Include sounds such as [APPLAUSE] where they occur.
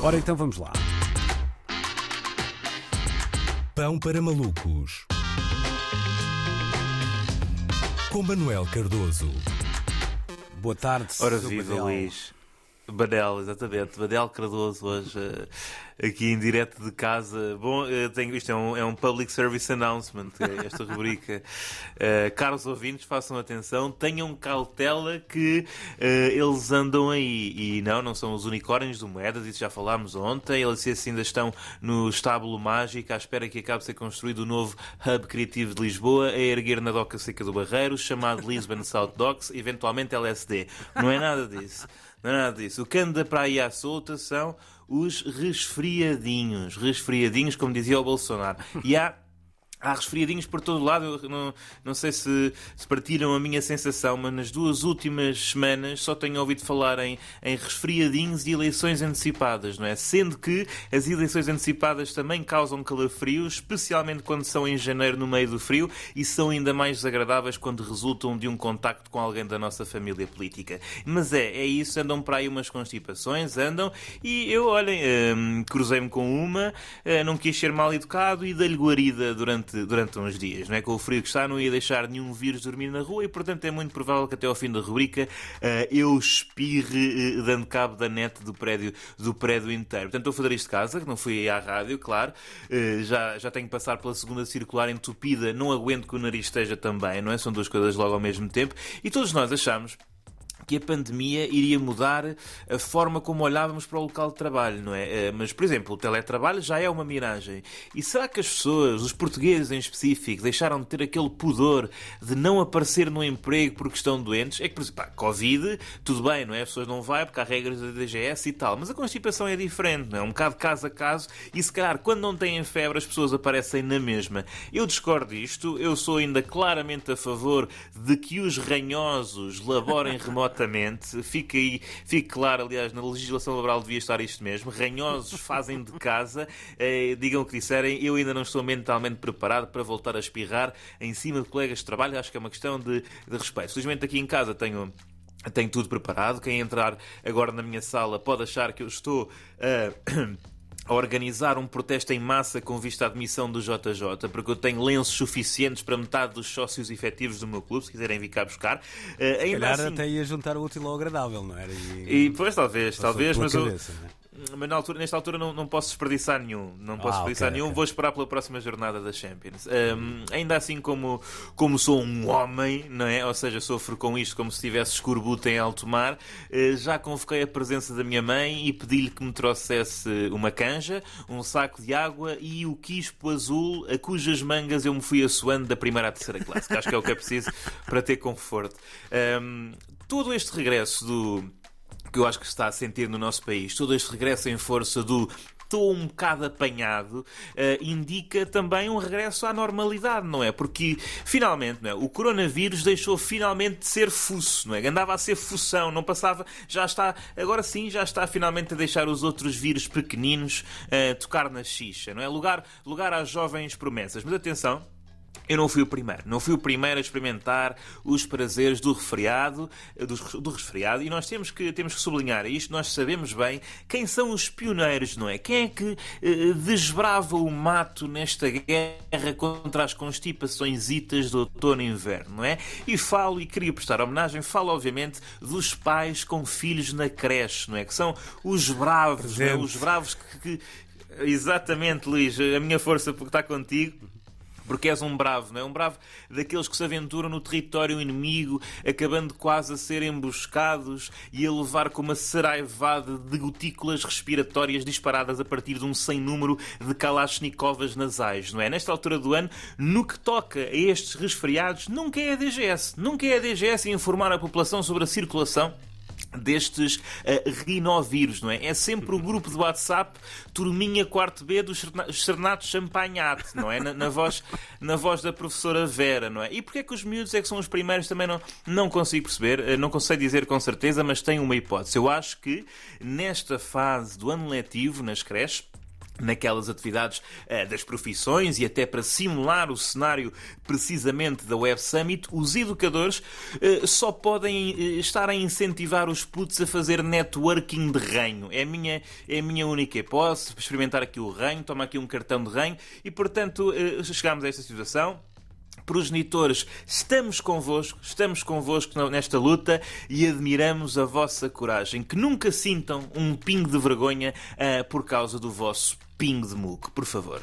Ora, então vamos lá. Pão para malucos. Com Manuel Cardoso. Boa tarde, Ora viva Badel. Luís. Badel, exatamente. Badel Cardoso hoje eh, aqui em direto de casa. Bom, eh, tenho, isto é um, é um public service announcement, eh, esta rubrica. [LAUGHS] Eh, caros ouvintes, façam atenção, tenham cautela que eh, eles andam aí. E não, não são os unicórnios do Moedas, isso já falámos ontem. Eles assim, ainda estão no estábulo mágico, à espera que acabe de ser construído o novo hub criativo de Lisboa, a erguer na doca seca do Barreiro, chamado Lisbon South Docks, eventualmente LSD. Não é nada disso. Não é nada disso. O anda para aí à solta são os resfriadinhos. Resfriadinhos, como dizia o Bolsonaro. E há. Há resfriadinhos por todo lado, eu não, não sei se, se partilham a minha sensação, mas nas duas últimas semanas só tenho ouvido falar em, em resfriadinhos e eleições antecipadas, não é? Sendo que as eleições antecipadas também causam calafrio, especialmente quando são em janeiro no meio do frio, e são ainda mais desagradáveis quando resultam de um contacto com alguém da nossa família política. Mas é, é isso, andam para aí umas constipações, andam, e eu, olhem, hum, cruzei-me com uma, eh, não quis ser mal educado e dei-lhe guarida durante, durante uns dias, não é? Com o frio que está, não ia deixar nenhum vírus dormir na rua e, portanto, é muito provável que até ao fim da rubrica eh, eu espirre eh, dando cabo da net do prédio, do prédio inteiro. Portanto, estou a fazer isto de casa, que não fui à rádio, claro, eh, já, já tenho que passar pela segunda circular entupida, não aguento que o nariz esteja também, não é? São duas coisas logo ao mesmo tempo e todos nós achamos que a pandemia iria mudar a forma como olhávamos para o local de trabalho, não é? Eh, Mas, por exemplo, o teletrabalho já é uma miragem. E será que as pessoas, os portugueses em específico, deixaram de ter aquele pudor de não aparecer no emprego porque estão doentes? É que, por exemplo, pá, Covid, tudo bem, não é? As pessoas não vão porque há regras da DGS e tal. Mas a constipação é diferente, não é? Um bocado caso a caso. E se calhar, quando não têm febre, as pessoas aparecem na mesma. Eu discordo disto. Eu sou ainda claramente a favor de que os ranhosos laborem [LAUGHS] remotamente. Fique aí, fique claro, aliás, na legislação laboral devia estar isto mesmo. Ranhosos fazem de casa, [LAUGHS] eh, digam o que disserem. Eu ainda não estou mentalmente preparado para voltar a espirrar em cima de colegas de trabalho. Acho que é uma questão de, de respeito. Felizmente aqui em casa tenho. Tenho tudo preparado. Quem entrar agora na minha sala pode achar que eu estou a. [CLEARS THROAT] a organizar um protesto em massa com vista à admissão do JJ, porque eu tenho lenços suficientes para metade dos sócios efetivos do meu clube, se quiserem vir cá buscar. Se ainda calhar assim, até ia juntar o útil ao agradável, não era? E, e pois talvez, talvez, mas, eu, cabeça, não é? Mas na altura, nesta altura não, não posso desperdiçar nenhum. Não posso Ah, desperdiçar ok, nenhum. ok. Vou esperar pela próxima jornada da Champions. Hum, ainda assim, como, como sou um homem, não é? Ou seja, sofro com isto como se tivesse escorbuto em alto mar, eh, já convoquei a presença da minha mãe e pedi-lhe que me trouxesse uma canja, um saco de água e o quispo azul a cujas mangas eu me fui assoando da primeira à terceira classe, que acho que é o que é preciso [LAUGHS] para ter conforto. Hum, todo este regresso do que eu acho que está a sentir no nosso país, todo este regresso em força do estou um bocado apanhado, eh, indica também um regresso à normalidade, não é? Porque finalmente não é? o coronavírus deixou finalmente de ser fuço, não é? Andava a ser fução, não passava, já está, agora sim, já está finalmente a deixar os outros vírus pequeninos eh, tocar na xixa, não é? Lugar, lugar às jovens promessas. Mas atenção, eu não fui o primeiro. Não fui o primeiro a experimentar os prazeres do resfriado, do, do resfriado, e nós temos que, temos que sublinhar isto. Nós sabemos bem quem são os pioneiros, não é? Quem é que eh, desbrava o mato nesta guerra contra as constipações do outono e inverno, não é? E falo, e queria prestar homenagem, falo obviamente dos pais com filhos na creche, não é? Que são os bravos, não é? Os bravos que, que- Exatamente, Luís, a minha força porque está contigo. Porque és um bravo, não é? Um bravo daqueles que se aventuram no território inimigo, acabando quase a ser emboscados e a levar com uma saraivada de gotículas respiratórias disparadas a partir de um sem número de kalashnikovas nasais, não é? Nesta altura do ano, no que toca a estes resfriados, nunca é a DGS. Nunca é a DGS a informar a população sobre a circulação destes eh, rinovírus, não é? É sempre o grupo de WhatsApp Turminha Quarto B dos Sernatos Champanhate, não é? Na, na voz, na voz da professora Vera, não é? E porquê é que os miúdos é que são os primeiros também não, não consigo perceber, eh, não consigo dizer com certeza, mas tenho uma hipótese. Eu acho que nesta fase do ano letivo, nas creches, naquelas atividades uh, das profissões e até para simular o cenário precisamente da Web Summit, os educadores uh, só podem uh, estar a incentivar os putos a fazer networking de reino. É a minha, é minha única hipótese, experimentar aqui o reino, toma aqui um cartão de reino e, portanto, chegamos a esta situação progenitores, estamos convosco, estamos convosco nesta luta e admiramos a vossa coragem. Que nunca sintam um pingo de vergonha uh, por causa do vosso pingo de muco, por favor.